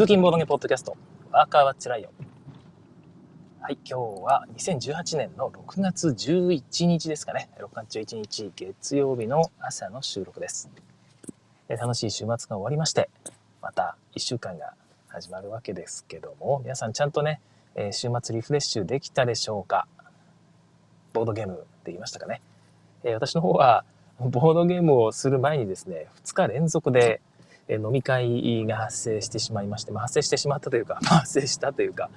通勤ボードゲポッドキャスト、ワーカーはつらいよ。はい、今日は2018年の6月11日ですかね。6月11日月曜日の朝の収録です。楽しい週末が終わりまして、また1週間が始まるわけですけども、皆さんちゃんとね、週末リフレッシュできたでしょうか？ボードゲームできましたかね？私の方は、ボードゲームをする前にですね、2日連続で飲み会が発生してしまいまして、まあ、発生してしまったというか、発生したというか、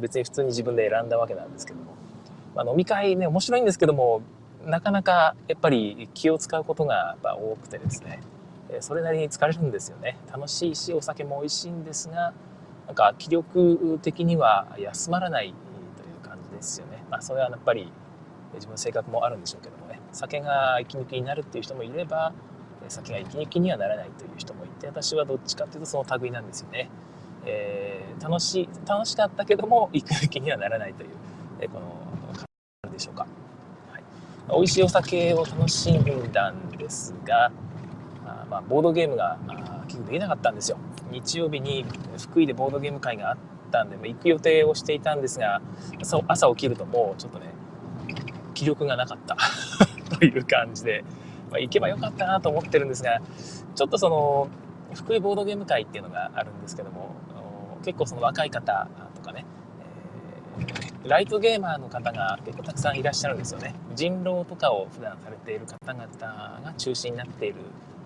別に普通に自分で選んだわけなんですけども、まあ、飲み会ね、面白いんですけども、なかなかやっぱり気を使うことがや多くてですね、それなりに疲れるんですよね。楽しいし、お酒も美味しいんですが、なんか気力的には休まらないという感じですよね。まあ、それはやっぱり自分の性格もあるんでしょうけどもね酒が息抜きになるっていう人もいれば酒が息抜きにはならないという人もいて私はどっちかっていうとその類なんですよね、えー、楽しい楽しかったけども息抜きにはならないという、えー、この感じでしょうか、はい、美味しいお酒を楽しんだんですがあまあ、ボードゲームが結局できなかったんですよ。日曜日に福井でボードゲーム会があったんでまあ行く予定をしていたんですが朝起きるともうちょっとね気力がなかった。という感じで、まあ、行けばよかったなと思ってるんですが、ちょっとその、福井ボードゲーム会っていうのがあるんですけども、結構その若い方とかね、えー、ライトゲーマーの方が結構たくさんいらっしゃるんですよね。人狼とかを普段されている方々が中心になっている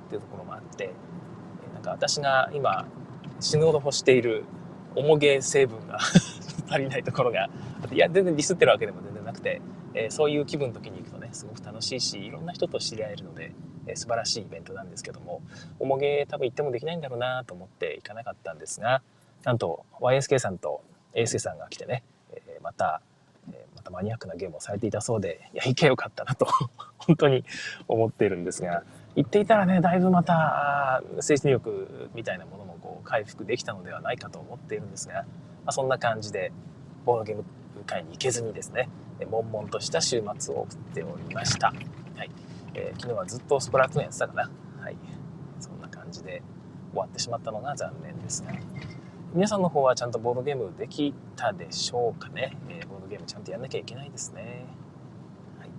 っていうところもあって、なんか私が今死ぬほど欲している重げ成分が 足りないところがいや全然ディスってるわけでも全然なくてえー、そういう気分の時に行くすごく楽しいしいろんな人と知り合えるので、えー、素晴らしいイベントなんですけども重げ多分行ってもできないんだろうなと思って行かなかったんですがなんと YSK さんと ASK さんが来てね、えー、また、えまたマニアックなゲームをされていたそうでいや行けよかったなと 本当に思っているんですが行っていたらねだいぶまた精神力みたいなものもこう回復できたのではないかと思っているんですが、まあ、そんな感じでボードゲーム会に行けずにですね悶々とした週末を送っておりました。はいえー、昨日はずっとスプラトゥーンやってたかな。はい。そんな感じで終わってしまったのが残念ですが、皆さんの方はちゃんとボードゲームできたでしょうかね。えー、ボードゲームちゃんとやんなきゃいけないですね。はい。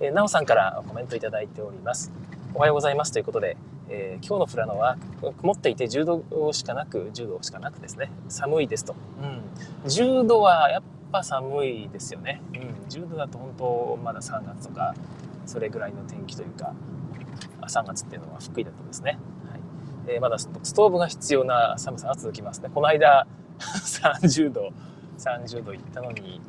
えー、なおさんからコメントいただいております。おはようございますということで、えー、今日の富良野は曇っていて10度しかなく、10度しかなくですね、寒いですと。うん。10度はやっぱ寒いですよね。うん、10度だと本当まだ3月とかそれぐらいの天気というか3月っていうのは福井だとですね、はいえー、まだストーブが必要な寒さが続きますね。この間 30度30度いったのに、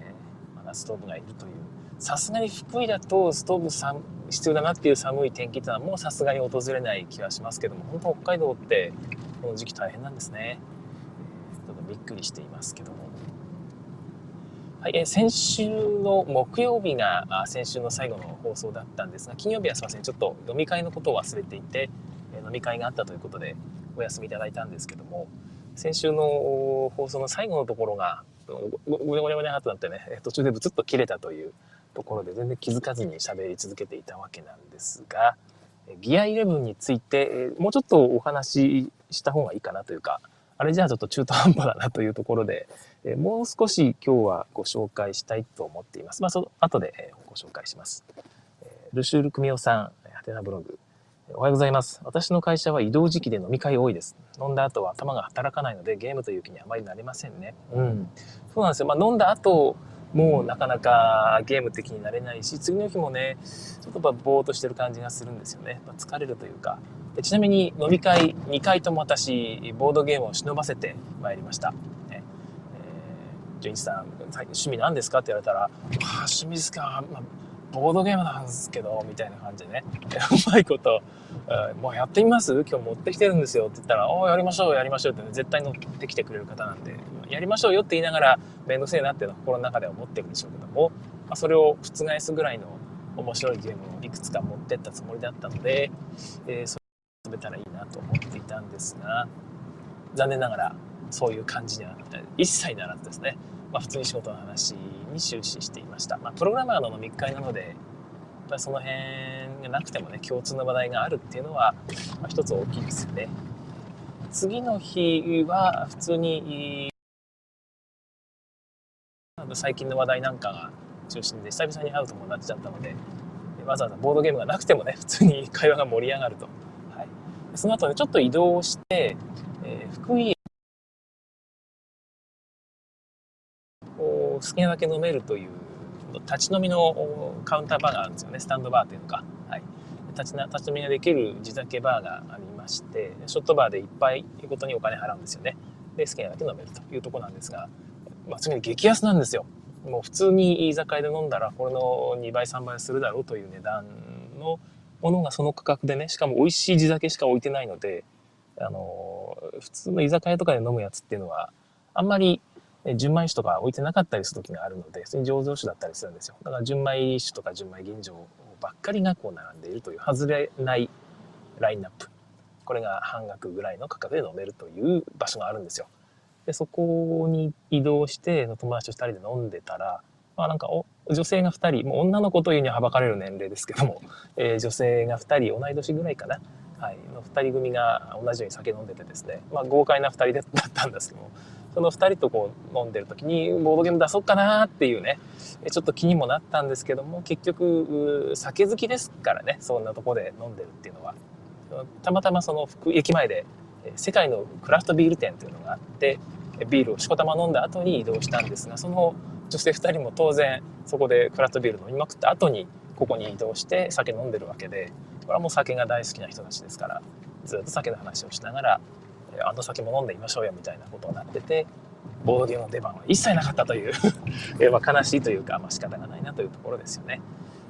えー、まだストーブがいるというさすがに福井だとストーブさ必要だなっていう寒い天気っていうのはもうさすがに訪れない気がしますけども本当北海道ってこの時期大変なんですね。ちょっとびっくりしていますけども。はい、え先週の木曜日が先週の最後の放送だったんですが、金曜日はすいません、ちょっと飲み会のことを忘れていて、え飲み会があったということでお休みいただいたんですけども、先週の放送の最後のところが、ごごにゃごにゃごにゃとなってね、途中でブツッと切れたというところで全然気づかずに喋り続けていたわけなんですが、ギア11についてもうちょっとお話しした方がいいかなというか、あれじゃあちょっと中途半端だなというところで、えもう少し今日はご紹介したいと思っています。まあ、その後で、えご紹介します。えルシュール組夫さん、ハテナブログ。おはようございます。私の会社は移動時期で飲み会多いです。飲んだ後は頭が働かないのでゲームという気にあまりなりませんね。うん。そうなんですよ。まあ、飲んだ後、もうなかなかゲーム的になれないし、次の日もね、ちょっとぼーっとしてる感じがするんですよね。まあ、疲れるというか。ちなみに飲み会2回とも私、ボードゲームを忍ばせてまいりました。ねえ、ジョインさん、趣味何ですか？って言われたら、あ趣味ですか、まあ、ボードゲームなんですけど、みたいな感じでね、うまいこと、もうやってみます？今日持ってきてるんですよって言ったら、おやりましょう、やりましょうって、ね、絶対乗ってきてくれる方なんで、やりましょうよって言いながら、めんどくせえなっていうのは心の中では思ってるんでしょうけども、まあ、それを覆すぐらいの面白いゲームをいくつか持ってったつもりだったので、えー、それを遊べたらいいなと思っていたんですが、残念ながらそういう感じには一切ならずですね、まあ、普通に仕事の話に終始していました。まあ、プログラマーの飲み会なので、やっぱりその辺がなくてもね、共通の話題があるっていうのは、まあ、一つ大きいですよね。次の日は普通に最近の話題なんかが中心で久々に会う友達だったのでわざわざボードゲームがなくてもね普通に会話が盛り上がると、はい、その後ねちょっと移動して、えー、福井好きなだけ飲めるという立ち飲みのカウンターバーがあるんですよね。スタンドバーというのか、はい、立ちな立ち飲みができる地酒バーがありましてショットバーでいっぱいごとにお金払うんですよね。で好きなだけ飲めるというとこなんですが、まあ、次に激安なんですよ。もう普通に居酒屋で飲んだらこれの2倍3倍するだろうという値段のものがその価格でねしかも美味しい地酒しか置いてないのであの普通の居酒屋とかで飲むやつっていうのはあんまり純米酒とか置いてなかったりする時があるので普通に醸造酒だったりするんですよ。だから純米酒とか純米吟醸ばっかりがこう並んでいるという外れないラインナップ。これが半額ぐらいの価格で飲めるという場所があるんですよ。でそこに移動して友達と2人で飲んでたら、まあ、なんか女性が2人もう女の子というにはばかれる年齢ですけども、えー、女性が2人同い年ぐらいかな、はい、の2人組が同じように酒飲んでてですね、まあ、豪快な2人だったんですけども。その2人とこう飲んでる時にボードゲーム出そうかなっていうね。ちょっと気にもなったんですけども結局酒好きですからねそんなとこで飲んでるっていうのは。たまたまその福駅前で世界のクラフトビール店というのがあってビールをしこたま飲んだ後に移動したんですがその女性2人も当然そこでクラフトビール飲みまくった後にここに移動して酒飲んでるわけでこれはもう酒が大好きな人たちですからずっと酒の話をしながらあの酒も飲んでみましょうよみたいなことになっててボードゲームの出番は一切なかったという まあ悲しいというか、まあ、仕方がないなというところですよね。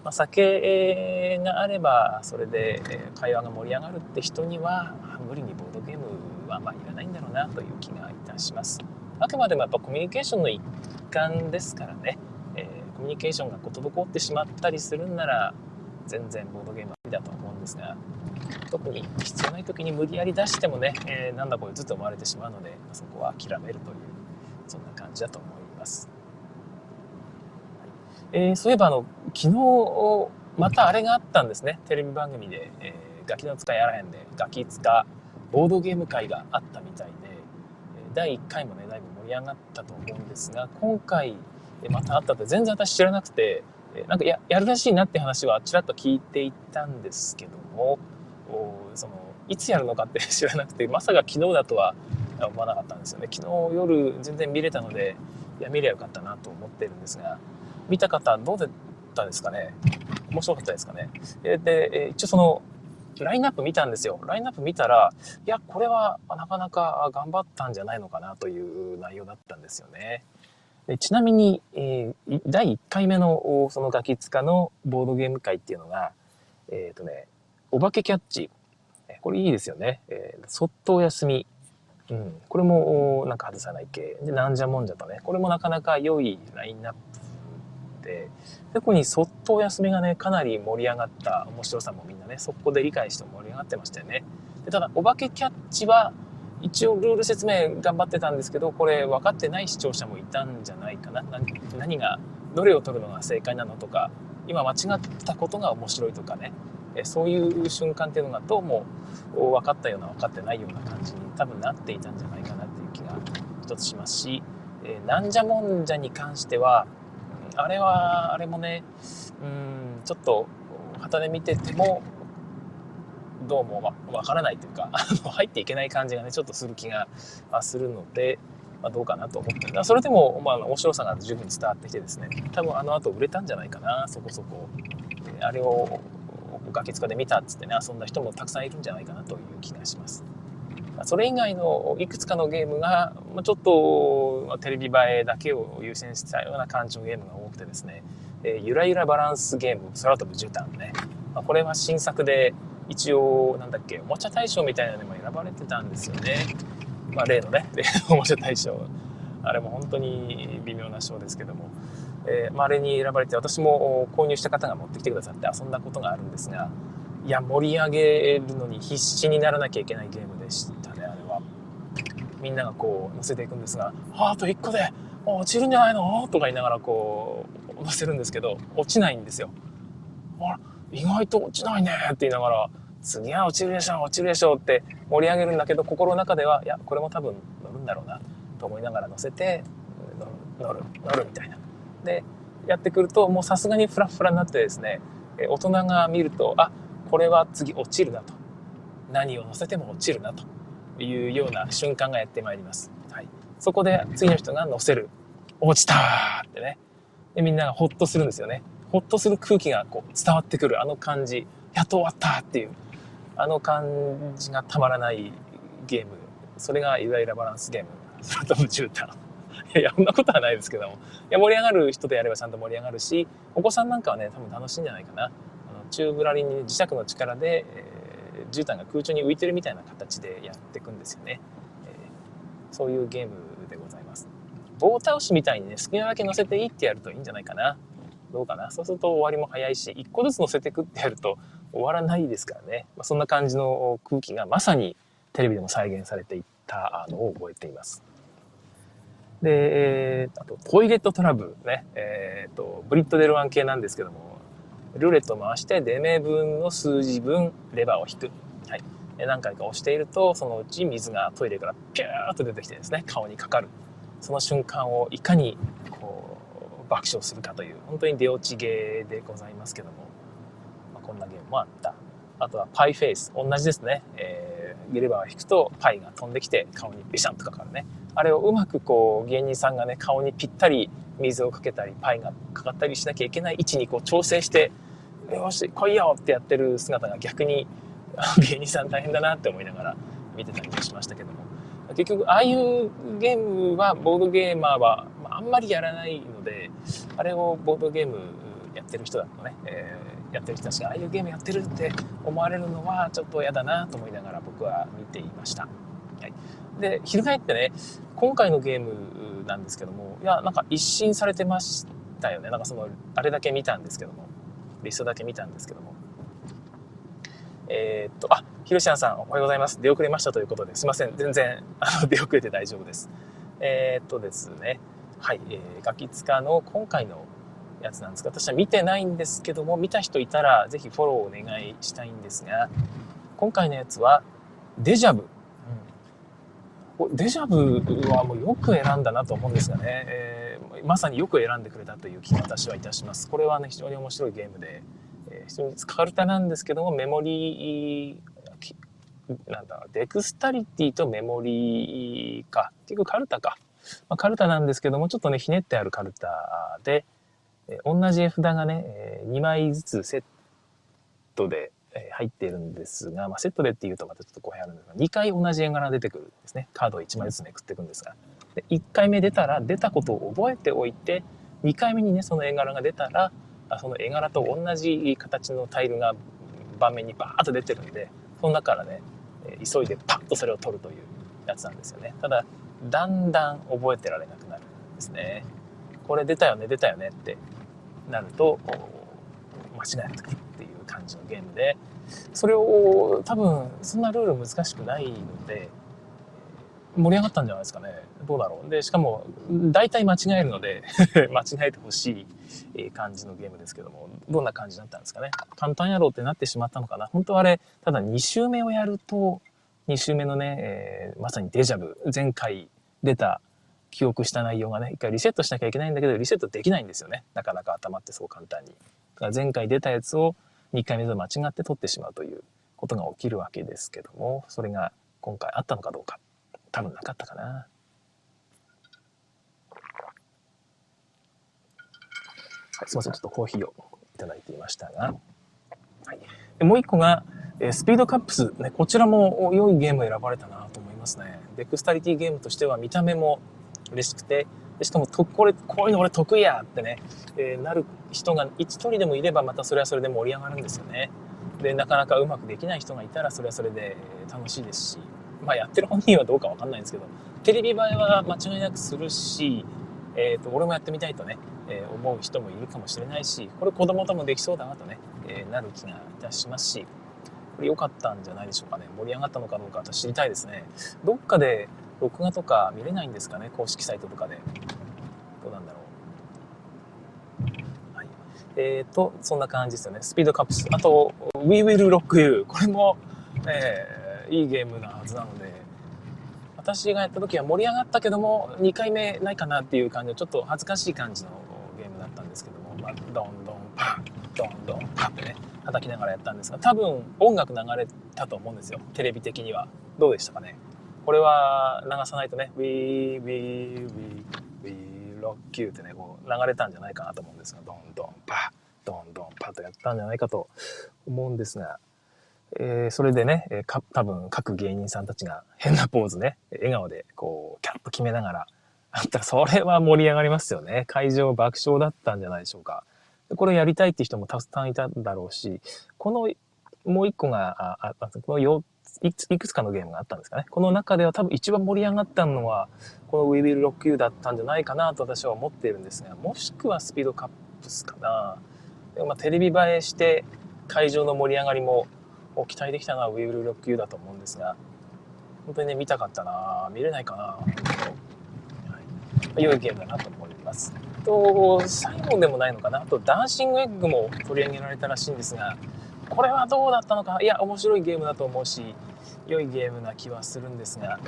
まあ、酒があればそれで会話が盛り上がるって人には無理にボードゲームはまあいらないんだろうなという気がいたします。あくまでもやっぱコミュニケーションの一環ですからね、えー、コミュニケーションが滞ってしまったりするんなら全然ボードゲームは無理だと思うんですが特に必要ない時に無理やり出してもね、えー、なんだこれずっと思われてしまうのでそこは諦めるというそんな感じだと思います。えー、そういえばあの昨日またあれがあったんですねテレビ番組で、えー、ガキの使いあらへんでガキ使ボードゲーム会があったみたいで第1回もねだいぶ盛り上がったと思うんですが今回またあったって全然私知らなくてなんかややるらしいなって話はちらっと聞いていたんですけどもそのいつやるのかって知らなくてまさか昨日だとは思わなかったんですよね。昨日夜全然見れたのでいや見りゃよかったなと思ってるんですが見た方どうだったですかね？面白かったですかね？で一応そのラインナップ見たんですよ。ラインナップ見たらいやこれはなかなか頑張ったんじゃないのかなという内容だったんですよね。でちなみに、えー、第1回目のそのガキ使のボードゲーム会っていうのがえっ、ー、とねお化けキャッチ。これいいですよね、えー、そっとお休み。うん、これもなんか外さない系。でなんじゃもんじゃとね。これもなかなか良いラインナップで。そこにそっとお休みがねかなり盛り上がった面白さもみんなねそこで理解して盛り上がってましたよね。でただお化けキャッチは一応ルール説明頑張ってたんですけどこれ分かってない視聴者もいたんじゃないかな。何がどれを取るのが正解なのとか今間違ったことが面白いとかね。そういう瞬間っていうのがどうも分かったような分かってないような感じに多分なっていたんじゃないかなっていう気が一つしますし、え、なんじゃもんじゃに関してはあれはあれもねうんちょっと旗で見ててもどうもわ分からないというか 入っていけない感じがねちょっとする気がするので、まあ、どうかなと思ってるそれでも、まあ、面白さが十分に伝わってきてですね多分あの後売れたんじゃないかなそこそこ。あれをガキ使で見たっつってね遊んだ人もたくさんいるんじゃないかなという気がします。それ以外のいくつかのゲームがちょっとテレビ映えだけを優先したような感情ゲームが多くてですね、えゆらゆらバランスゲーム空飛ぶ絨毯ね、まこれは新作で一応なんだっけおもちゃ大賞みたいなのにも選ばれてたんですよね、まあ、例のね例の おもちゃ大賞。あれも本当に微妙な賞ですけども。えー、まあ、れに選ばれて私も購入した方が持ってきてくださって遊んだことがあるんですがいや盛り上げるのに必死にならなきゃいけないゲームでしたねあれはみんながこう乗せていくんですが「あと1個で落ちるんじゃないの?」とか言いながらこう乗せるんですけど落ちないんですよあら意外と落ちないねって言いながら次は落ちるでしょ、落ちるでしょって盛り上げるんだけど、心の中では、いや、これも多分乗るんだろうな、と思いながら乗せて、乗る、乗る、乗るみたいな。で、やってくると、もうさすがにフラフラになってですね、大人が見ると、あ、これは次落ちるなと。何を乗せても落ちるなというような瞬間がやってまいります。はい。そこで次の人が乗せる。落ちたってね。で、みんながほっとするんですよね。ほっとする空気がこう伝わってくるあの感じ。やっと終わったっていう。あの感じがたまらないゲーム。それがイライラバランスゲーム。それとも絨毯。いや、そんなことはないですけども。いや、盛り上がる人でやればちゃんと盛り上がるし、お子さんなんかはね、多分楽しいんじゃないかな。あの宙ぶらりに磁石の力で、えー、絨毯が空中に浮いてるみたいな形でやっていくんですよね。えー、そういうゲームでございます。棒倒しみたいにね、好きなだけ乗せていいってやるといいんじゃないかな。どうかな。そうすると終わりも早いし、一個ずつ乗せていくってやると終わらないですからね。まあ、そんな感じの空気がまさにテレビでも再現されていったのを覚えています。で、あと、トイレットトラブルね。えっ、ー、と、ブリッドデルワン系なんですけども、ルーレット回して、出目分の数字分、レバーを引く。はい。何回か押していると、そのうち水がトイレからピューッと出てきてですね、顔にかかる。その瞬間をいかに、こう、爆笑するかという、本当に出落ちゲーでございますけども、まあ、こんなゲームもあった。あとはパイフェイス。同じですね。えー、レバーを引くと、パイが飛んできて、顔にビシャンとかかるね。あれをうまくこう芸人さんがね顔にぴったり水をかけたりパイがかかったりしなきゃいけない位置にこう調整して「よし来いよ!」ってやってる姿が逆に芸人さん大変だなって思いながら見てたりもしましたけども結局ああいうゲームはボードゲーマーはあんまりやらないのであれをボードゲームやってる人だとね、えー、やってる人たちがああいうゲームやってるって思われるのはちょっと嫌だなと思いながら僕は見ていました。はい、で翻ってね今回のゲームなんですけども、いや、なんか一新されてましたよね。なんかその、あれだけ見たんですけども、リストだけ見たんですけども。えー、っと、あ、ひろしやさん、おはようございます。出遅れましたということで、すいません。全然、あの、出遅れて大丈夫です。えー、っとですね、はい、えー、ガキツカの今回のやつなんですが、私は見てないんですけども、見た人いたら、ぜひフォローお願いしたいんですが、今回のやつは、デジャブデジャブはもうよく選んだなと思うんですがね、えー、まさによく選んでくれたという気が私はいたします。これはね、非常に面白いゲームで、えー、非常にカルタなんですけども、メモリー、なんだデクスタリティとメモリーか。結局カルタか。まあ、カルタなんですけども、ちょっとね、ひねってあるカルタで、え、同じ絵札がね、え、2枚ずつセットで、入っているんですが、まあ、セットでっていうとまたちょっと語弊あるんですが、2回同じ絵柄出てくるんですね。カードを1枚ずつめくっていくんですが。で1回目出たら、出たことを覚えておいて、2回目にね、その絵柄が出たら、その絵柄と同じ形のタイルが盤面にバーッと出てるんで、その中からね、急いでパッとそれを取るというやつなんですよね。ただ、だんだん覚えてられなくなるんですね。これ出たよね、出たよねってなると、間違えてくる。感じのゲームでそれを多分そんなルール難しくないので盛り上がったんじゃないですかね。どうだろう。でしかも大体間違えるので 間違えてほしい感じのゲームですけどもどんな感じだったんですかね。簡単やろうってなってしまったのかな。本当はあれただ2周目をやると2周目のね、えー、まさにデジャブ。前回出た記憶した内容がね一回リセットしなきゃいけないんだけどリセットできないんですよねなかなか頭ってそう簡単にだから前回出たやつを2回目と間違って取ってしまうということが起きるわけですけども、それが今回あったのかどうか、多分なかったかな。はい、すいません、ちょっとコーヒーをいただいていましたが。はい、でもう一個が、えスピードカップス、ね、こちらも良いゲーム選ばれたなと思いますね。デクスタリティゲームとしては見た目も嬉しくて、しかもと、これ、こういうの俺得意やってね、えー、なる人が一人でもいればまたそれはそれで盛り上がるんですよね。で、なかなかうまくできない人がいたらそれはそれで楽しいですし、まあやってる本人はどうかわかんないんですけど、テレビ映えは間違いなくするし、えっ、ー、と、俺もやってみたいとね、えー、思う人もいるかもしれないし、これ子供ともできそうだなとね、えー、なる気がいたしますし、これ良かったんじゃないでしょうかね。盛り上がったのかどうか私知りたいですね。どっかで録画とか見れないんですかね？公式サイトとかで。どうなんだろう。はい。えっ、ー、と、そんな感じですよね。スピードカップス。あと、We Will Rock You。これも、えー、いいゲームなはずなので、私がやった時は盛り上がったけども、2回目ないかなっていう感じの、ちょっと恥ずかしい感じのゲームだったんですけども、まあ、どんどんパン、どんどんパンってね、叩きながらやったんですが、多分音楽流れたと思うんですよ。テレビ的には。どうでしたかね？これは流さないとね、We, We, We, We Rock You ってね、こう流れたんじゃないかなと思うんですが、どんどんパどんどんパッとやったんじゃないかと思うんですが、えー、それでね、えー、多分各芸人さんたちが変なポーズね、笑顔でこう、キャッと決めながら、あったらそれは盛り上がりますよね。会場爆笑だったんじゃないでしょうか。これやりたいって人もたくさんいたんだろうし、このもう一個が、ああこのいくつかのゲームがあったんですかね。この中では多分一番盛り上がったのは、この We Will Rock You だったんじゃないかなと私は思っているんですが、もしくはスピードカップスかな。でまあテレビ映えして会場の盛り上がりも期待できたのは We Will Rock You だと思うんですが、本当にね、見たかったな見れないかな、はい、良いゲームだなと思います。と、最後でもないのかな。あと、ダンシングエッグも取り上げられたらしいんですが、これはどうだったのか？いや面白いゲームだと思うし良いゲームな気はするんですが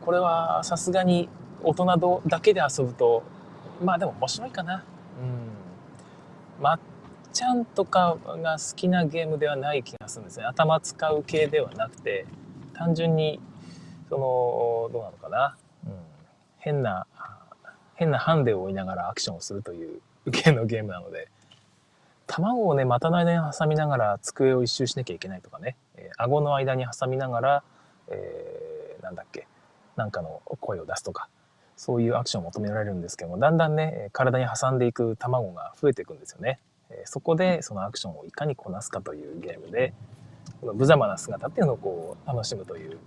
これはさすがに大人だけで遊ぶとまあでも面白いかな。うん。まっちゃんとかが好きなゲームではない気がするんですね。頭使う系ではなくて単純にそのどうなのかな、うん、変な変なハンデを追いながらアクションをするという 系のゲームなので。卵をね、股の間に挟みながら机を一周しなきゃいけないとかね、えー、顎の間に挟みながら、えー、なんだっけ、なんかの声を出すとか、そういうアクションを求められるんですけども、だんだんね、体に挟んでいく卵が増えていくんですよね。えー、そこでそのアクションをいかにこなすかというゲームで、この無様な姿っていうのをこう楽しむという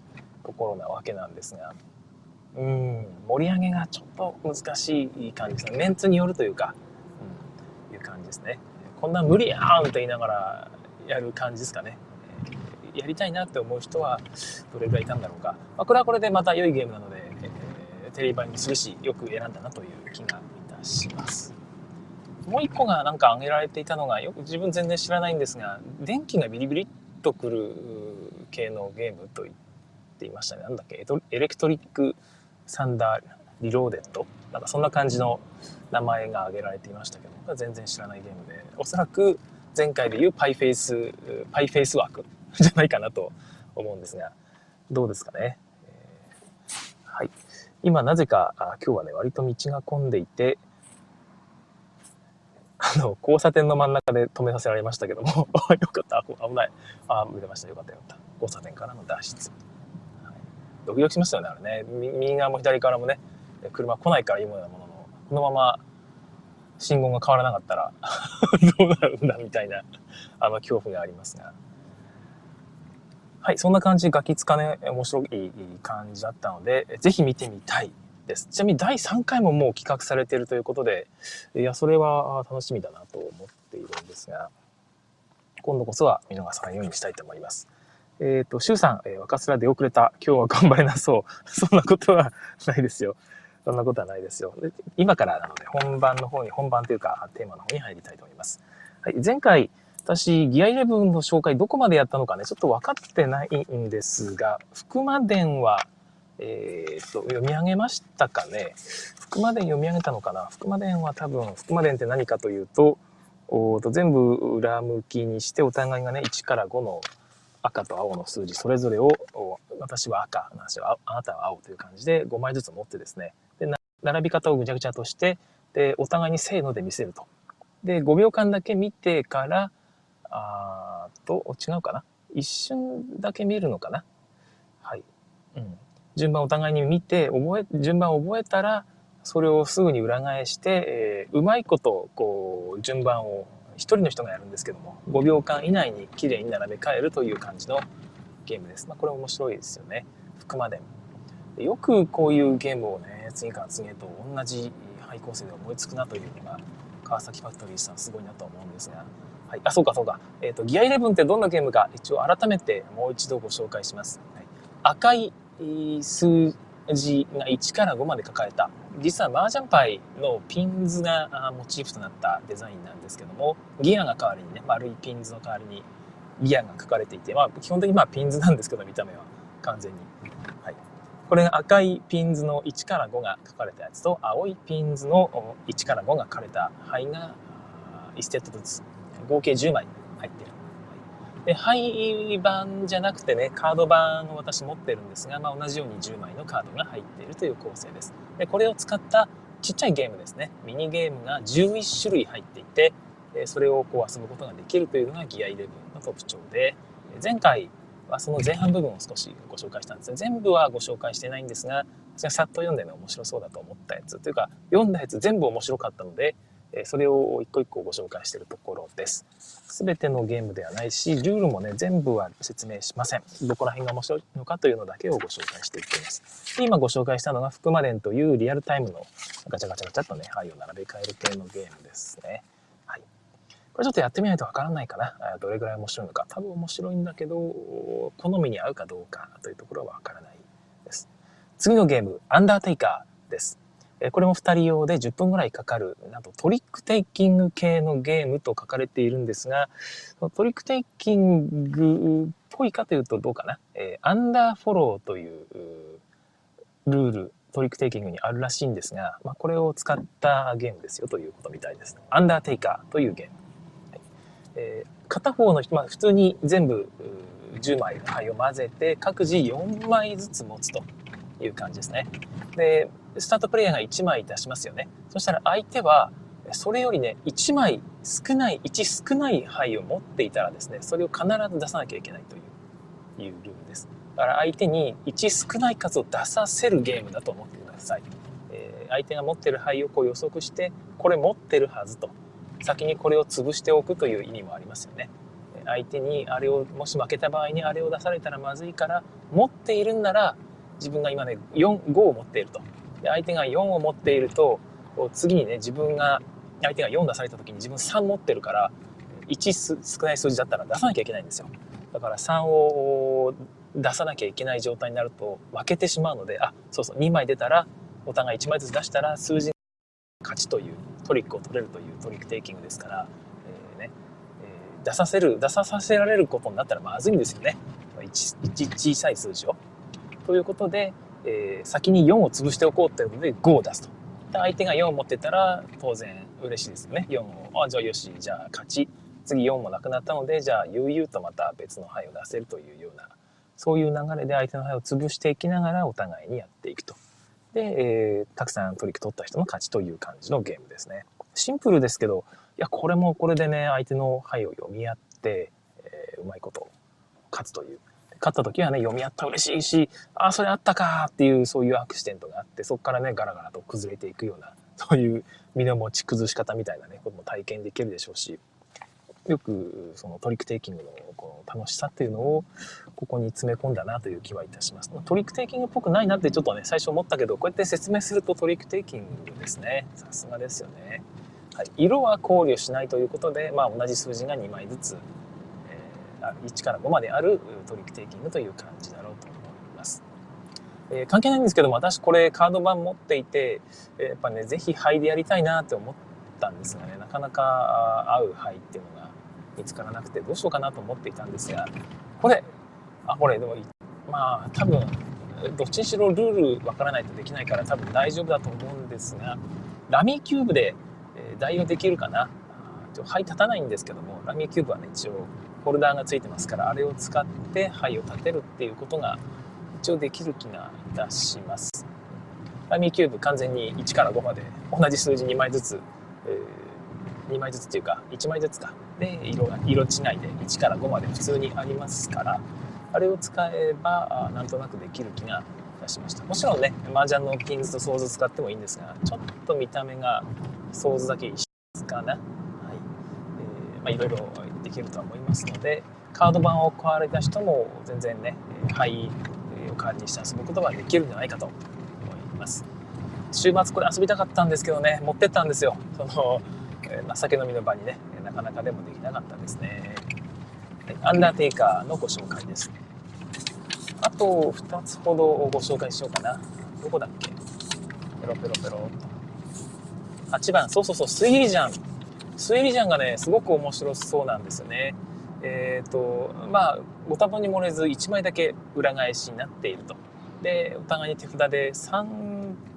ところなわけなんですが、うん、盛り上げがちょっと難しい感じですね。メンツによるというか、うん、いう感じですね。こんな無理やんって言いながらやる感じですかね。やりたいなって思う人はどれぐらいいたんだろうか。まあ、これはこれでまた良いゲームなので、えー、テレビ版にするし、よく選んだなという気がいたします。もう一個がなんか挙げられていたのが、よく自分全然知らないんですが、電気がビリビリっとくる系のゲームと言っていましたね。なんだっけ？エレクトリックサンダーリローデッドなんかそんな感じの名前が挙げられていましたけど、全然知らないゲームで、おそらく前回でいうパイフェイス、パイフェイス枠 じゃないかなと思うんですが、どうですかね？えー、はい。今なぜかあ今日はね、割と道が混んでいて、あの、交差点の真ん中で止めさせられましたけども、よかった、危ない。あ、見れました、よかったよかった。交差点からの脱出。はい、ドキドキしましたよね、あれね。右側も左側もね、車来ないからいいものなものの、このまま信号が変わらなかったら どうなるんだみたいな、あの、恐怖がありますが。はい、そんな感じ、ガキつかね、面白い感じだったので、ぜひ見てみたいです。ちなみに第3回ももう企画されているということで、いや、それは楽しみだなと思っているんですが、今度こそは見逃さないようにしたいと思います。えっ、ー、と、シュウさん、えー、若面出遅れた。今日は頑張れなそう。そんなことはないですよ。そんなことはないですよ。で今からなので本番の方に、本番というかテーマの方に入りたいと思います。はい、前回、私、ギア11の紹介どこまでやったのかね、ちょっと分かってないんですが、福間伝は、えー、っと、読み上げましたかね？福間伝読み上げたのかな？福間伝は多分、福間伝って何かというと、おと全部裏向きにしてお互いがね、1から5の赤と青の数字それぞれを私は赤なんですよあなたは青という感じで5枚ずつ持ってですね並び方をぐちゃぐちゃとしてでお互いにせーので見せるとで5秒間だけ見てからあーと違うかな？一瞬だけ見るのかな？はい、うん、順番お互いに見て覚え順番を覚えたらそれをすぐに裏返して、えー、うまいことこう順番を1人の人がやるんですけども5秒間以内に綺麗に並べ替えるという感じのゲームです。まあ、これ面白いですよね。福間伝。よくこういうゲームをね次から次へと同じ廃構成で思いつくなというのが川崎ファクトリーさんすごいなと思うんですが、はい、あそうかそうか、えーと、ギア11ってどんなゲームか一応改めてもう一度ご紹介します。はい、赤い数字が1から5まで書かれた。実は麻雀牌のピンズがモチーフとなったデザインなんですけどもギアが代わりにね丸いピンズの代わりにギアが書かれていて、まあ、基本的にまあピンズなんですけど見た目は。完全に、はい、これが赤いピンズの1から5が書かれたやつと青いピンズの1から5が書かれた牌が1セットずつ合計10枚入ってるで、廃版じゃなくてね、カード版を私持ってるんですが、まあ、同じように10枚のカードが入っているという構成です。で、これを使ったちっちゃいゲームですね。ミニゲームが11種類入っていて、それをこう遊ぶことができるというのがギア11の特徴で、前回はその前半部分を少しご紹介したんですね。全部はご紹介してないんですが、さっと読んでね、面白そうだと思ったやつというか、読んだやつ全部面白かったので、それを一個一個ご紹介しているところです。すべてのゲームではないし、ルールもね、全部は説明しません。どこら辺が面白いのかというのだけをご紹介していきます。で今ご紹介したのが、福間伝というリアルタイムのガチャガチャガチャっとね、牌を並べ替える系のゲームですね。これちょっとやってみないとわからないかな。どれぐらい面白いのか。多分面白いんだけど、好みに合うかどうかというところはわからないです。次のゲーム、アンダーテイカーです。これも2人用で10分ぐらいかかる、なんとトリックテイキング系のゲームと書かれているんですが、トリックテイキングっぽいかというとどうかな。え、アンダーフォローというルール、トリックテイキングにあるらしいんですが、まあ、これを使ったゲームですよということみたいです。アンダーテイカーというゲーム。えー、片方の人、まあ、普通に全部10枚の牌を混ぜて各自4枚ずつ持つという感じですね。で、スタートプレイヤーが1枚出しますよね。そしたら相手は、それよりね、1枚少ない、1少ない牌を持っていたらですね、それを必ず出さなきゃいけないといういうルールです。だから相手に1少ない数を出させるゲームだと思ってください。えー、相手が持ってる牌をこう予測して、これ持ってるはずと。先にこれを潰しておくという意味もありますよね。相手にあれを、もし負けた場合にあれを出されたらまずいから、持っているんなら、自分が今ね、4、5を持っていると。相手が4を持っていると次にね自分が相手が4出された時に自分3持ってるから1少ない数字だったら出さなきゃいけないんですよだから3を出さなきゃいけない状態になると負けてしまうのであそうそう2枚出たらお互い1枚ずつ出したら数字勝ちというトリックを取れるというトリックテイキングですから、えー、ねえー、出させる出させられることになったらまずいんですよね小さい数字を。ということで、えー、先に4を潰しておこうということで5を出すと。で相手が4を持ってたら当然嬉しいですよね。4を、あ、じゃあよし、じゃあ勝ち。次4もなくなったので、じゃあ悠々とまた別の牌を出せるというような、そういう流れで相手の牌を潰していきながらお互いにやっていくと。で、えー、たくさんトリック取った人の勝ちという感じのゲームですね。シンプルですけど、いや、これもこれでね、相手の牌を読み合って、えー、うまいこと勝つという。勝った時はね、読み合った嬉しいし、ああ、それあったかっていう、そういうアクシデントがあって、そこからね、ガラガラと崩れていくような、そういう身の持ち崩し方みたいなね、ことも体験できるでしょうし、よくそのトリックテイキングのこの楽しさっていうのをここに詰め込んだなという気はいたします。トリックテイキングっぽくないなってちょっとね、最初思ったけど、こうやって説明するとトリックテイキングですね。さすがですよね。はい、色は考慮しないということで、まあ、同じ数字が2枚ずつえー1から5まであるトリックテイキングという感じだろうと思います。えー、関係ないんですけども、私これカード版持っていて、えー、やっぱね、ぜひ灰でやりたいなって思ったんですがね、なかなか合う灰っていうのが見つからなくて、どうしようかなと思っていたんですが、これ、あ、これ、でも、まあ、多分、どっちにしろルールわからないとできないから多分大丈夫だと思うんですが、ラミーキューブで代用できるかな？灰立たないんですけども、ラミーキューブはね、一応ホルダーがついてますからあれを使って灰を立てるっていうことが一応できる気がいたしますラミーキューブ完全に1から5まで同じ数字2枚ずつ、えー、2枚ずつっていうか1枚ずつか。で色が色違いで1から5まで普通にありますからあれを使えばなんとなくできる気がいたしました。もちろんね麻雀のピンズとソーズ使ってもいいんですがちょっと見た目がソーズだけ一緒かな。はい、えー、まあいろいろできるとは思いますのでカード版を買われた人も全然ね灰を代わりにして遊ぶことができるんじゃないかと思います。週末これ遊びたかったんですけどね持ってったんですよその、えー、酒飲みの場にねなかなかでもできなかったですねアンダーテイカーのご紹介ですあと2つほどをご紹介しようかなどこだっけ？ペロペロペロと。8番、そうそうそう、推理ジャン。推理ジャンがね、すごく面白そうなんですよね。えっ、ー、と、まあ、ご多分に漏れず1枚だけ裏返しになっていると。で、お互いに手札で3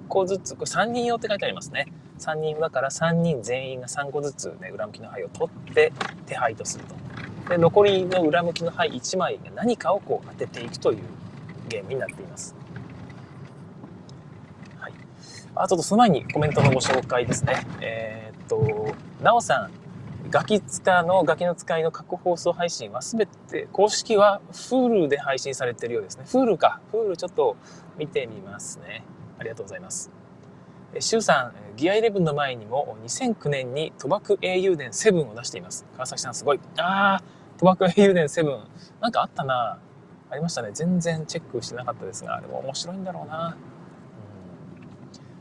個ずつ、これ3人用って書いてありますね。3人だから3人全員が3個ずつね、裏向きの牌を取って手配とすると。で、残りの裏向きの牌1枚が何かをこう当てていくというゲームになっています。はい。あ、とその前にコメントのご紹介ですね。えー、っと、なおさん、ガキ使のガキの使いの過去放送配信はすべて公式は Hulu で配信されてるようですね。Hulu か。Hulu ちょっと見てみますね。ありがとうございます。シュウさん、ギア11の前にも2009年に賭博英雄伝7を出しています。川崎さんすごい。あー、賭博英雄伝7。なんかあったなありましたね。全然チェックしてなかったですが、でも面白いんだろうな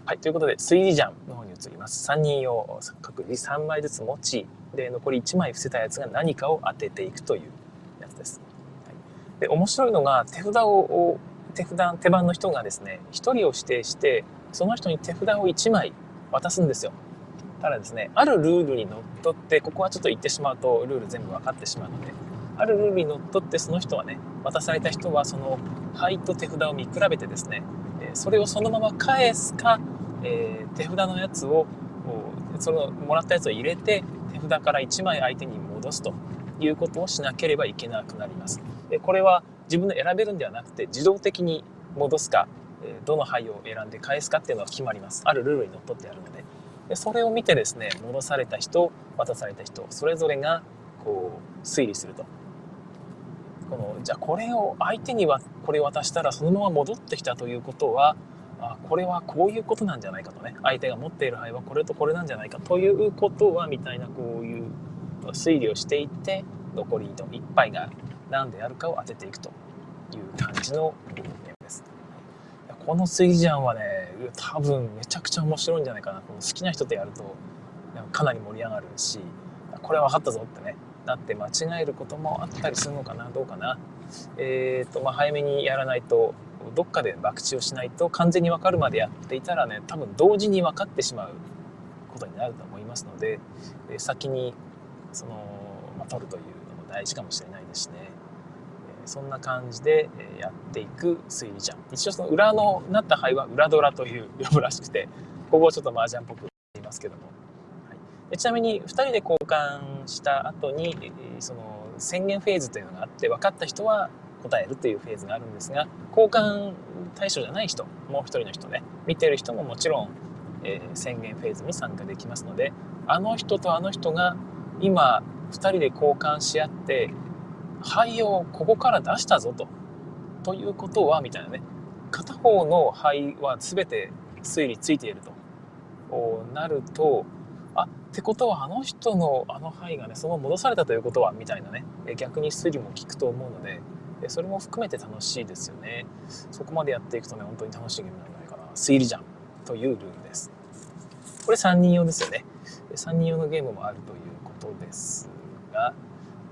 はい、ということで、推理ジャンの方に移ります。3人用、各自3枚ずつ持ち、で、残り1枚伏せたやつが何かを当てていくというやつです。はい、で、面白いのが、手札を、手札、手番の人がですね、1人を指定して、その人に手札を1枚渡すんですよ。ただですね、あるルールにのっとって、ここはちょっと言ってしまうと、ルール全部分かってしまうので、あるルールにのっとってその人はね、渡された人はその牌と手札を見比べてですね、それをそのまま返すか、えー、手札のやつをそのもらったやつを入れて手札から1枚相手に戻すということをしなければいけなくなります。これは自分で選べるんではなくて自動的に戻すかどの牌を選んで返すかっていうのは決まります。あるルールにのっとってあるので。でそれを見てですね戻された人渡された人それぞれがこう推理すると。このじゃあこれを相手にはこれ渡したらそのまま戻ってきたということはあこれはこういうことなんじゃないかとね相手が持っている牌はこれとこれなんじゃないかということはみたいなこういう推理をしていって残りの1杯が何であるかを当てていくという感じのゲームです。この推理案はね多分めちゃくちゃ面白いんじゃないかな。この好きな人とやるとかなり盛り上がるしこれは分かったぞってね。なって間違えることもあったりするのかなどうかな。えっ、ー、とまあ早めにやらないとどっかで博打をしないと完全に分かるまでやっていたらね多分同時に分かってしまうことになると思いますので先にその、まあ、取るというのも大事かもしれないですね。そんな感じでやっていく推理ジャン一応その裏のなった牌は裏ドラという呼ぶらしくてここをちょっと麻雀っぽく言いますけども、はい、ちなみに2人で交換した後にその宣言フェーズというのがあって分かった人は答えるというフェーズがあるんですが交換対象じゃない人もう一人の人ね見てる人ももちろん、えー、宣言フェーズに参加できますのであの人とあの人が今2人で交換し合って灰をここから出したぞと。ということはみたいなね。片方の灰は全て推理ついていると。なるとあってことはあの人のあの範囲がねその戻されたということはみたいなね。逆に推理も効くと思うのでそれも含めて楽しいですよね。そこまでやっていくとね本当に楽しいゲームなんじゃないかな。推理じゃんというルールです。これ3人用ですよね。3人用のゲームもあるということですが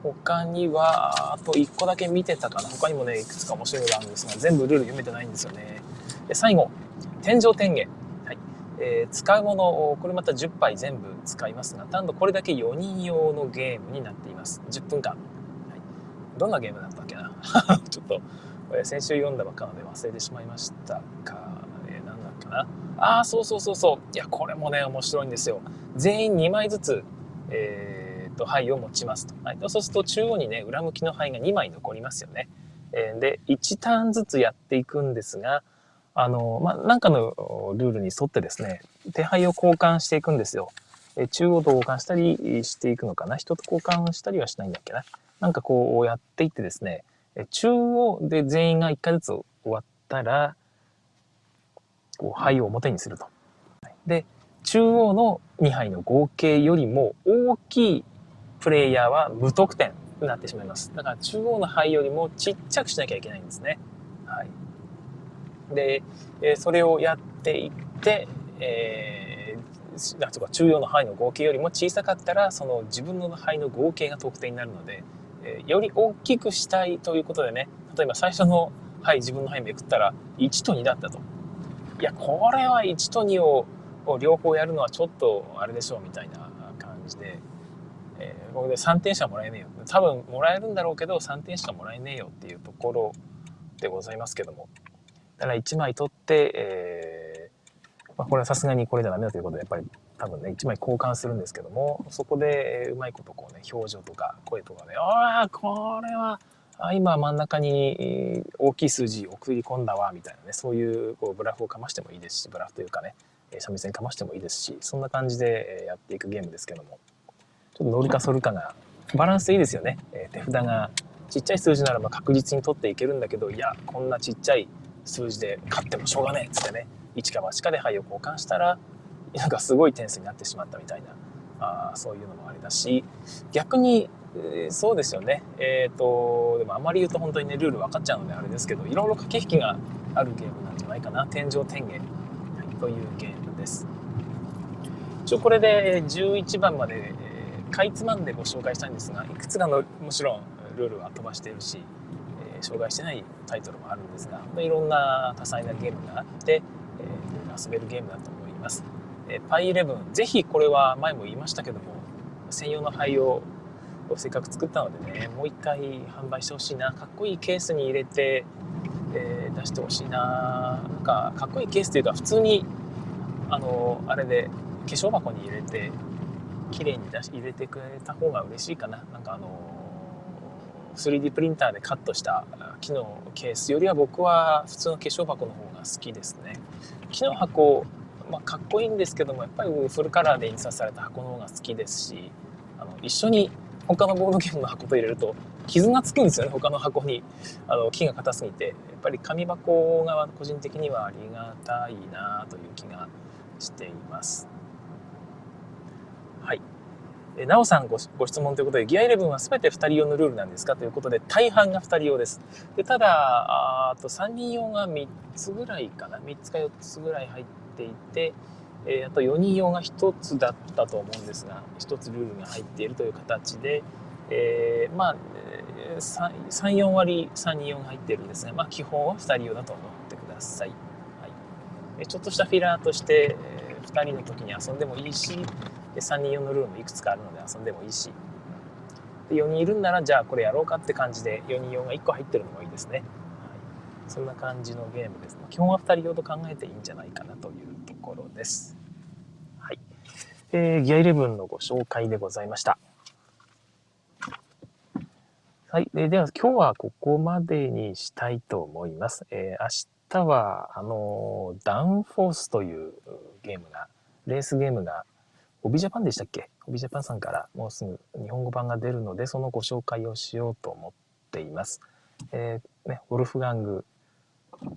他にはあと1個だけ見てたかな他にもねいくつか面白いのがあるんですが全部ルール読めてないんですよねで最後天井天元はいえー、使うものをこれまた10杯全部使いますが単独これだけ4人用のゲームになっています10分間どんなゲームだったっけな？ちょっと、先週読んだばっかなので忘れてしまいましたか。えー、なんだっけな？ああ、そうそうそうそう。いや、これもね、面白いんですよ。全員2枚ずつ、えー、と、牌を持ちますと。はい、そうすると、中央にね、裏向きの牌が2枚残りますよね。えー、で、1ターンずつやっていくんですが、あの、まあ、なんかのルールに沿ってですね、手牌を交換していくんですよ。え中央と交換したりしていくのかな？人と交換したりはしないんだっけな？なんかこうやっていってですね、中央で全員が1回ずつ終わったら、こう牌を表にすると。で、中央の2杯の合計よりも大きいプレイヤーは無得点になってしまいます。だから中央の牌よりもちっちゃくしなきゃいけないんですね。はい。で、えそれをやっていって、えー、なんとか中央の範囲の合計よりも小さかったらその自分の範囲の合計が得点になるのでえより大きくしたいということでね、例えば最初の、はい、自分の範囲めくったら1と2だったと。いやこれは1と2を両方やるのはちょっとあれでしょうみたいな感じで、えー、ここで3点しかもらえねえよ。多分もらえるんだろうけど3点しかもらえねえよっていうところでございますけども。だから1枚取って、えーまあ、これはさすがにこれじゃダメだということでやっぱり多分ね1枚交換するんですけどもそこでうまいことこうね表情とか声とか、ね「ああこれはあ今真ん中に大きい数字送り込んだわみたいなねそういうこうブラフをかましてもいいですしブラフというかね三味線かましてもいいですしそんな感じでやっていくゲームですけども。ちょっと乗るか反るかがバランスいいですよね、え手札がちっちゃい数字ならば確実に取っていけるんだけどいやこんなちっちゃい数字で勝ってもしょうがねえっつってね1か8かで牌を交換したらなんかすごい点数になってしまったみたいなあそういうのもありだし逆にえー、そうですよね。えっ、ー、と、でもあまり言うと本当にね、ルール分かっちゃうのであれですけど、いろいろ駆け引きがあるゲームなんじゃないかな。天井天元、はい、というゲームです。一応これで11番まで、かいつまんでご紹介したいんですが、いくつかのもちろんルールは飛ばしてるし、えー、紹介してないタイトルもあるんですが、いろんな多彩なゲームがあって、えー、遊べるゲームだと思います。えー、パイ11、ぜひこれは前も言いましたけども、専用の灰をせっかく作ったのでねもう一回販売してほしいなかっこいいケースに入れて、えー、出してほしいななんかかっこいいケースというか普通にあのあれで化粧箱に入れて綺麗に出し入れてくれた方が嬉しいかな。なんかあの 3D プリンターでカットした木のケースよりは僕は普通の化粧箱の方が好きですね。木の箱まあ、かっこいいんですけどもやっぱりフルカラーで印刷された箱の方が好きですしあの一緒に他のボードゲームの箱と入れると傷がつくんですよね他の箱に。あの木が硬すぎて。やっぱり紙箱が個人的にはありがたいなという気がしています。はい。なおさんご質問ということでギア11は全て2人用のルールなんですか？ということで大半が2人用です。でただあと3人用が3つぐらいかな？3つか4つぐらい入っていてえー、あと4人用が1つだったと思うんですが1つルールが入っているという形で、えー、まあ34割3人用が入っているんですが、まあ、基本は2人用だと思ってください、はい、ちょっとしたフィラーとして、え、2人の時に遊んでもいいしで3人用のルールもいくつかあるので遊んでもいいしで4人いるんならじゃあこれやろうかって感じで4人用が1個入ってるのもいいですね、はい、そんな感じのゲームです基本は2人用と考えていいんじゃないかなというところです。はい。えー、ギア11のご紹介でございました。はい。ででは、今日はここまでにしたいと思います。えー、明日は、あのダウンフォースというゲームが、レースゲームが、オビジャパンでしたっけ？オビジャパンさんからもうすぐ日本語版が出るので、そのご紹介をしようと思っています。えー、ね、ウォルフガング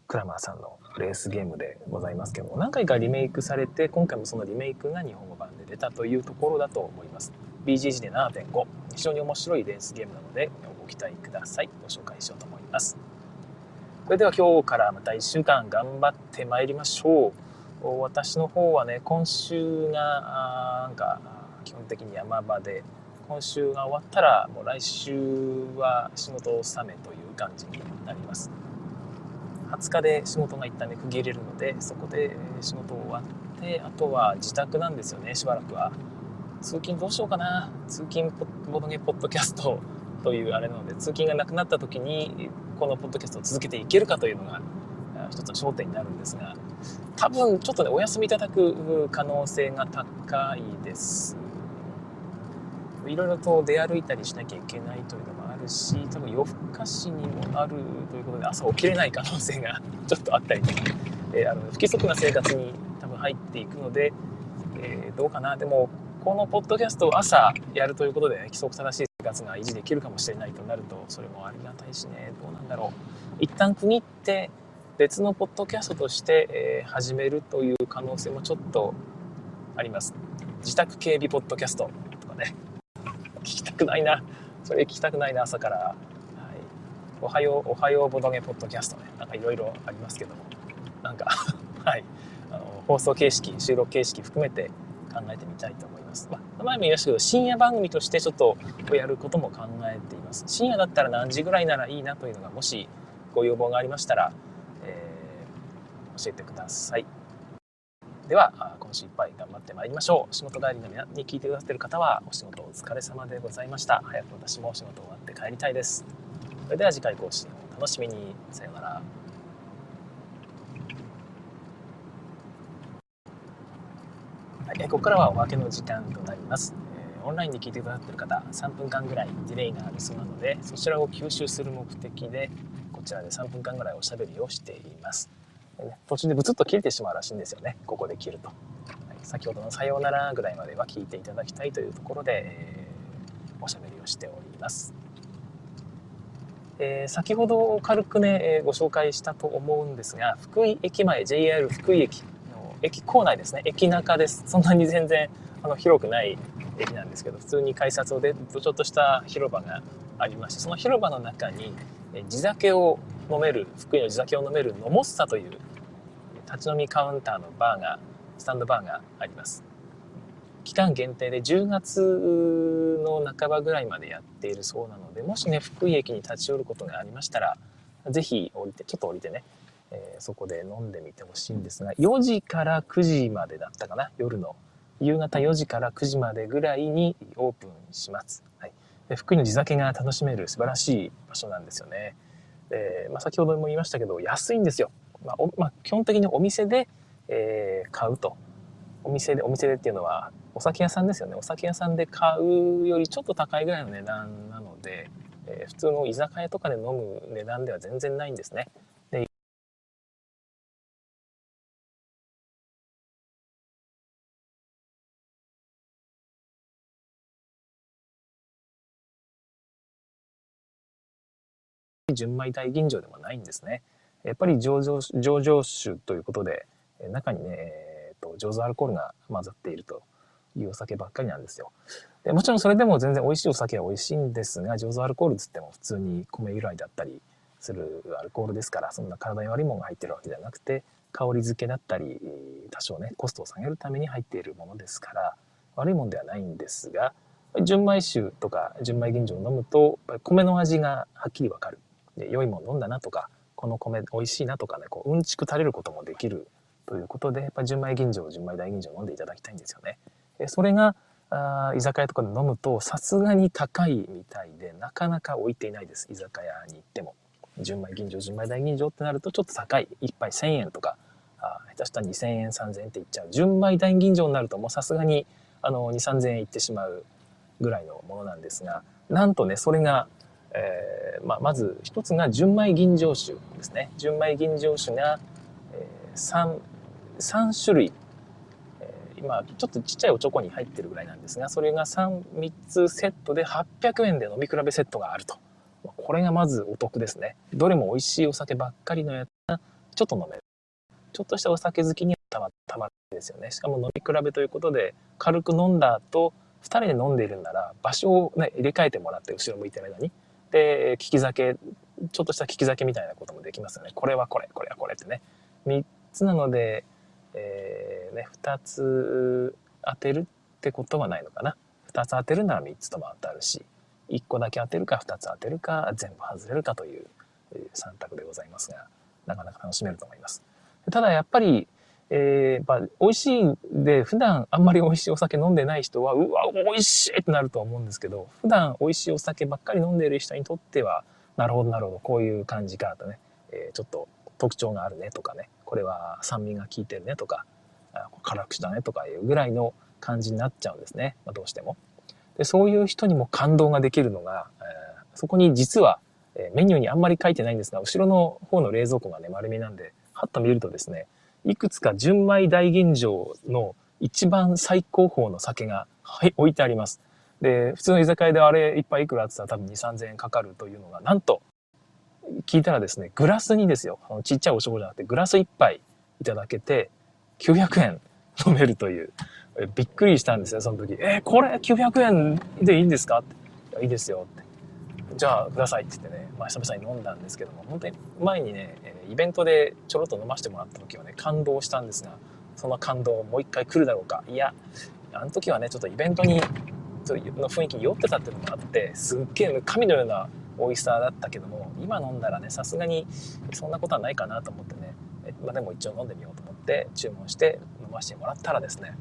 クラマーさんのレースゲームでございますけども何回かリメイクされて今回もそのリメイクが日本語版で出たというところだと思います。BGG で7.5非常に面白いレースゲームなのでご期待ください。ご紹介しようと思います。それでは今日からまた1週間頑張ってまいりましょう。私の方はね今週がなんか基本的に山場で今週が終わったらもう来週は仕事納めという感じになります。20日で仕事が一旦ね区切れるのでそこで仕事終わってあとは自宅なんですよねしばらくは。通勤どうしようかな。通勤ボドゲポッドキャストというあれなので通勤がなくなった時にこのポッドキャストを続けていけるかというのが一つ焦点になるんですが多分ちょっとねお休みいただく可能性が高いです。いろいろと出歩いたりしなきゃいけないというのもあるし多分夜更かしにもなるということで朝起きれない可能性が ちょっとあったりとか、えー、あの不規則な生活に多分入っていくので、えー、どうかな。でもこのポッドキャストを朝やるということで、ね、規則正しい生活が維持できるかもしれないとなるとそれもありがたいしね。どうなんだろう。一旦区切って別のポッドキャストとして、え、始めるという可能性もちょっとあります。自宅警備ポッドキャストとかね。聞きたくないな。それ聞きたくないな朝から、はい、おはようおはようボドゲポッドキャストね。なんかいろいろありますけども。なんか はい。あの放送形式収録形式含めて考えてみたいと思います、まあ、前も言いましたけど深夜番組としてちょっとやることも考えています。深夜だったら何時ぐらいならいいなというのがもしご要望がありましたら、教えてください。では、今週いっぱい頑張ってまいりましょう。仕事帰りの皆に聞いてくださっている方は、お仕事お疲れ様でございました。早く私も仕事終わって帰りたいです。それでは次回更新を楽しみに。さようなら。はい、ここからはおまけの時間となります。オンラインで聞いてくださってる方、3分間ぐらいディレイがありそうなので、そちらを吸収する目的で、こちらで3分間ぐらいおしゃべりをしています。途中でブツッと切れてしまうらしいんですよね、ここで切ると。はい、先ほどのさようならぐらいまでは聞いていただきたいというところで、えー、おしゃべりをしております。えー、先ほど軽くね、えー、ご紹介したと思うんですが、福井駅前、JR 福井駅の駅構内ですね、駅中です。そんなに全然あの広くない駅なんですけど、普通に改札を出るとちょっとした広場がありまして、その広場の中に、地酒を飲める、福井の地酒を飲めるのもっさという立ち飲みカウンターのバーが、スタンドバーがあります。期間限定で10月の半ばぐらいまでやっているそうなので、もしね、福井駅に立ち寄ることがありましたら、ぜひ降りて、ちょっと降りてね、えー、そこで飲んでみてほしいんですが、4時から9時までだったかな、夜の。夕方4時から9時までぐらいにオープンします。で福井の地酒が楽しめる素晴らしい場所なんですよね。でまあ、先ほども言いましたけど、安いんですよ。まあまあ、基本的にお店で、えー、買うと。お店で、お店でっていうのは、お酒屋さんですよね。お酒屋さんで買うよりちょっと高いぐらいの値段なので、えー、普通の居酒屋とかで飲む値段では全然ないんですね。純米大吟醸でもないんですね。やっぱり上場上場酒ということで、中にね、えー、と醸造アルコールが混ざっているというお酒ばっかりなんですよ。でもちろんそれでも全然美味しいお酒は美味しいんですが、醸造アルコールつっても普通に米由来だったりするアルコールですから、そんな体に悪いものが入ってるわけじゃなくて、香り付けだったり、多少ね、コストを下げるために入っているものですから、悪いもんではないんですが、純米酒とか純米吟醸を飲むと、米の味がはっきりわかる。で、良いもの飲んだなとか、この米美味しいなとかね、こう、うんちく垂れることもできるということで、やっぱ純米吟醸、純米大吟醸飲んでいただきたいんですよね。えそれがあ居酒屋とかで飲むとさすがに高いみたいでなかなか置いていないです。居酒屋に行っても。純米吟醸純米大吟醸ってなるとちょっと高い。1杯1000円とかあ下手したら2000円3000円っていっちゃう。純米大吟醸になるともうさすがにあの2 3 0 0円いってしまうぐらいのものなんですがなんとねそれが、えーまあ、まず一つが純米吟醸酒ですね。純米吟醸酒が、えー、3, 3種類。今ちょっとちっちゃいおちょこに入ってるぐらいなんですがそれが 3, 3つセットで800円で飲み比べセットがあると。これがまずお得ですね。どれも美味しいお酒ばっかりのやつがちょっと飲める。ちょっとしたお酒好きにはたまたまですよね。しかも飲み比べということで軽く飲んだ後2人で飲んでいるんなら場所を、ね、入れ替えてもらって後ろ向いてる間に。で利き酒ちょっとした利き酒みたいなこともできますよねこれはこれこれはこれってね3つなのでえー、ね、2つ当てるってことはないのかな。2つ当てるなら3つとも当たるし、1個だけ当てるか2つ当てるか全部外れるかという3択でございますが、なかなか楽しめると思います。ただやっぱり、えー、やっぱ美味しいんで、普段あんまり美味しいお酒飲んでない人は、うわ、美味しいってなるとは思うんですけど、普段美味しいお酒ばっかり飲んでいる人にとっては、なるほどなるほど、こういう感じかとね、えー、ちょっと特徴があるねとかね、これは酸味が効いてるねとか、辛口だねとかいうぐらいの感じになっちゃうんですね、まあ、どうしても。でそういう人にも感動ができるのが、えー、そこに実は、えー、メニューにあんまり書いてないんですが、後ろの方の冷蔵庫がね、丸めなんで、はっと見るとですね、いくつか純米大吟醸の一番最高峰の酒が、はい、置いてあります。で、普通の居酒屋であれ一杯いくらって言ったら多分2、3000円かかるというのが、なんと、聞いたらですね、グラスにですよ、あのちっちゃいおしょこじゃなくて、グラス1杯いただけて、900円飲めるという、びっくりしたんですよ、その時。えー、これ900円でいいんですかって。いいですよって。じゃあ、くださいって言ってね、まあ、久々に飲んだんですけども、本当に前にね、イベントでちょろっと飲ませてもらった時はね、感動したんですが、その感動もう一回来るだろうか。いや、あの時はね、ちょっとイベントに、の雰囲気に酔ってたっていうのもあって、すっげえ神のような美味しさだったけども今飲んだらねさすがにそんなことはないかなと思ってね。まあ、でも一応飲んでみようと思って注文して飲ませてもらったらですね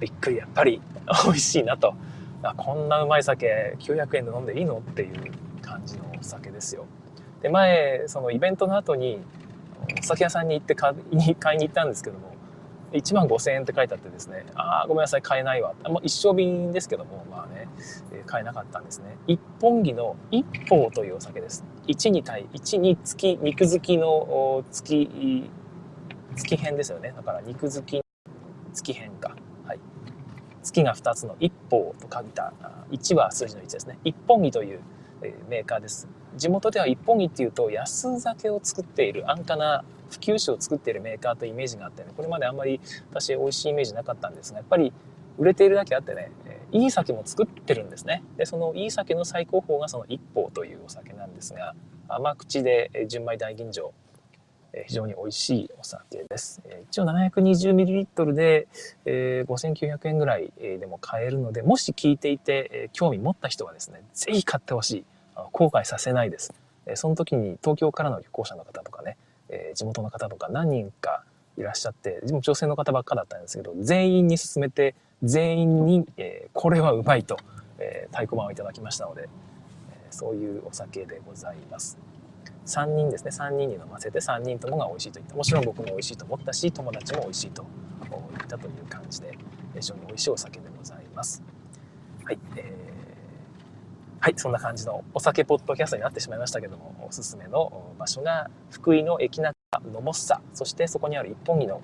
びっくりやっぱり 美味しいなと。あこんなうまい酒900円で飲んでいいの？っていう感じのお酒ですよ。で前そのイベントの後にお酒屋さんに行って買いに 買いに行ったんですけども1万5000円って書いてあってですねああごめんなさい買えないわもう一升瓶ですけどもまあね、え買えなかったんですね。一本木の一方というお酒です。1に対1に月肉付きの月月編ですよね。だから肉付き月編か。はい。月が2つの一方と書いた1は数字の1ですね。一本木というメーカーです。地元では一本木っていうと安酒を作っている安価な普及酒を作っているメーカーというイメージがあってねこれまであんまり私美味しいイメージなかったんですがやっぱり売れているだけあってねいい酒も作ってるんですねでそのいい酒の最高峰がその一方というお酒なんですが甘口で純米大吟醸非常に美味しいお酒です。一応 720ml で5900円ぐらいでも買えるので、もし聞いていて興味持った人はですね、ぜひ買ってほしい。後悔させないです。その時に東京からの旅行者の方とかね、え地元の方とか何人かいらっしゃって、女性の方ばっかだったんですけど、全員に勧めて、全員に、えこれはうまいと、え太鼓判をいただきましたので、えそういうお酒でございます。3人ですね3人に飲ませて3人ともが美味しいと言ったもちろん僕も美味しいと思ったし友達も美味しいと言ったという感じで非常に美味しいお酒でございますはい、えー、はいそんな感じのお酒ポッドキャストになってしまいましたけどもおすすめの場所が福井の駅中のもっさそしてそこにある一本木の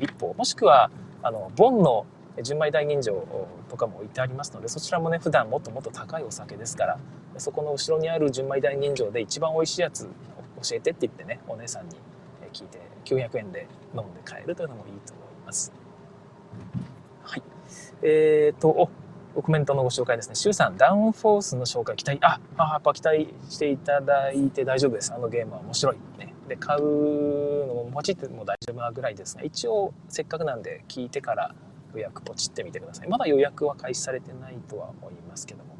一本もしくはあのボンの純米大吟醸とかも置いてありますのでそちらもね普段もっともっと高いお酒ですからそこの後ろにある純米大吟醸で一番美味しいやつ教えてって言ってねお姉さんに聞いて900円で飲んで帰るというのもいいと思います。はい。えーとコメントのご紹介ですね。シュウさん、ダウンフォースの紹介期待、あ、あやっぱ期待していただいて大丈夫です。あのゲームは面白い。ね、で、買うのもポチっても大丈夫なぐらいですが、一応せっかくなんで聞いてから予約ポチってみてください。まだ予約は開始されてないとは思いますけども。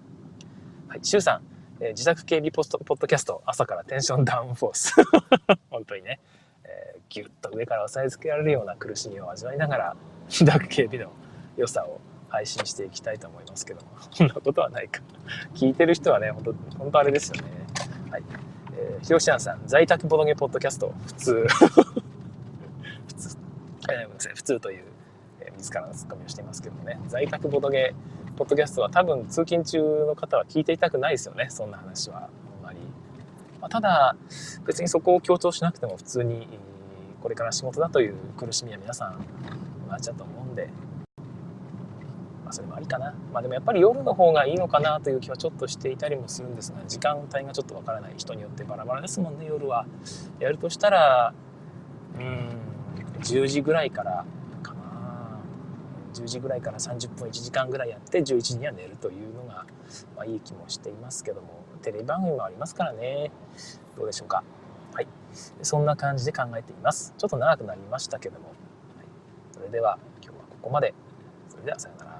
はい、シュウさん、えー、自宅警備ポストポッドキャスト、朝からテンションダウンフォース。本当にね、えー、ギュッと上から押さえつけられるような苦しみを味わいながら、自宅警備の良さを配信していきたいと思いますけども、そんなことはないか。聞いてる人はね、本当本当あれですよね。はい。えー、ひろしあんさん、在宅ボドゲポッドキャスト、普通。普通、えー、ごめんなさい、普通という、えー、自らのツッコミをしていますけどもね、在宅ボドゲポッドキャストは多分通勤中の方は聞いていたくないですよね。そんな話は。あんまり、まあ、ただ別にそこを強調しなくても普通にこれから仕事だという苦しみは皆さん同じだと思うんで、あ、それもありかな。まあでもやっぱり夜の方がいいのかなという気はちょっとしていたりもするんですが時間帯がちょっとわからない人によってバラバラですもんね。夜はやるとしたらうん10時ぐらいからかな。10時ぐらいから30分1時間ぐらいやって11時には寝るというのが、まあ、いい気もしていますけども。テレビ番組もありますからね。どうでしょうか。はい。そんな感じで考えています。ちょっと長くなりましたけども、はい、それでは今日はここまで。それではさようなら。